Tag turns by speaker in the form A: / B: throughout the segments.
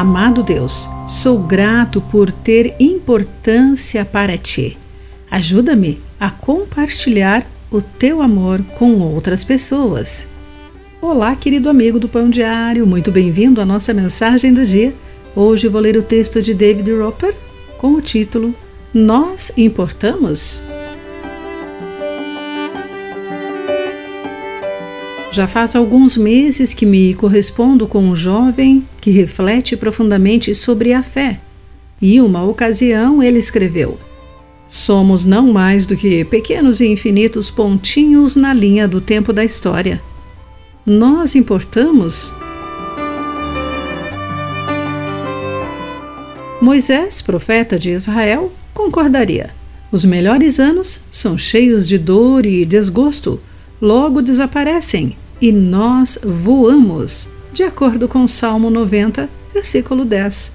A: Amado Deus, sou grato por ter importância para ti. Ajuda-me a compartilhar o teu amor com outras pessoas. Olá, querido amigo do Pão Diário, muito bem-vindo à nossa mensagem do dia. Hoje vou ler o texto de David Roper com o título Nós Importamos? Já faz alguns meses que me correspondo com um jovem que reflete profundamente sobre a fé. E uma ocasião ele escreveu: Somos não mais do que pequenos e infinitos pontinhos na linha do tempo da história. Nós importamos? Moisés, profeta de Israel, concordaria. Os melhores anos são cheios de dor e desgosto logo desaparecem e nós voamos, de acordo com Salmo 90, versículo 10.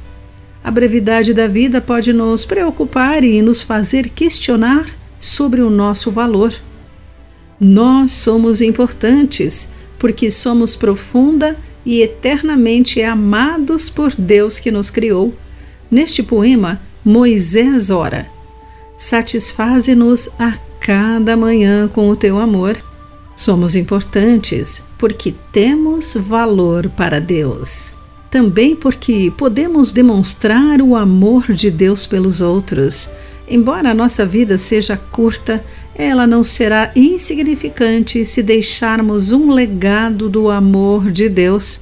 A: A brevidade da vida pode nos preocupar e nos fazer questionar sobre o nosso valor. Nós somos importantes porque somos profunda e eternamente amados por Deus que nos criou. Neste poema, Moisés ora: Satisfaze-nos a cada manhã com o teu amor Somos importantes porque temos valor para Deus. Também porque podemos demonstrar o amor de Deus pelos outros. Embora a nossa vida seja curta, ela não será insignificante se deixarmos um legado do amor de Deus.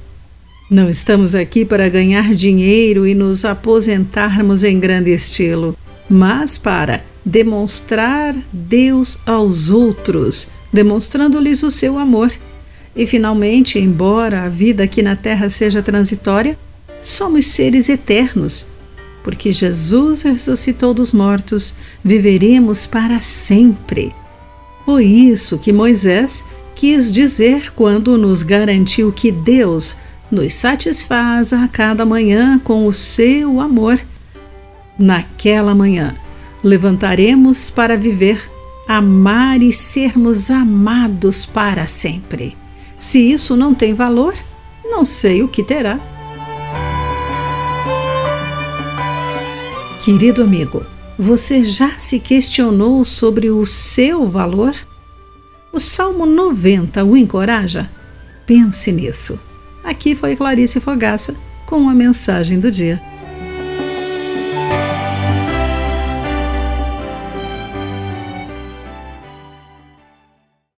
A: Não estamos aqui para ganhar dinheiro e nos aposentarmos em grande estilo, mas para demonstrar Deus aos outros demonstrando-lhes o seu amor. E finalmente, embora a vida aqui na terra seja transitória, somos seres eternos. Porque Jesus ressuscitou dos mortos, viveremos para sempre. Foi isso que Moisés quis dizer quando nos garantiu que Deus nos satisfaz a cada manhã com o seu amor. Naquela manhã, levantaremos para viver amar e sermos amados para sempre. Se isso não tem valor, não sei o que terá. Querido amigo, você já se questionou sobre o seu valor? O Salmo 90 o encoraja? Pense nisso. Aqui foi Clarice Fogaça com a mensagem do dia.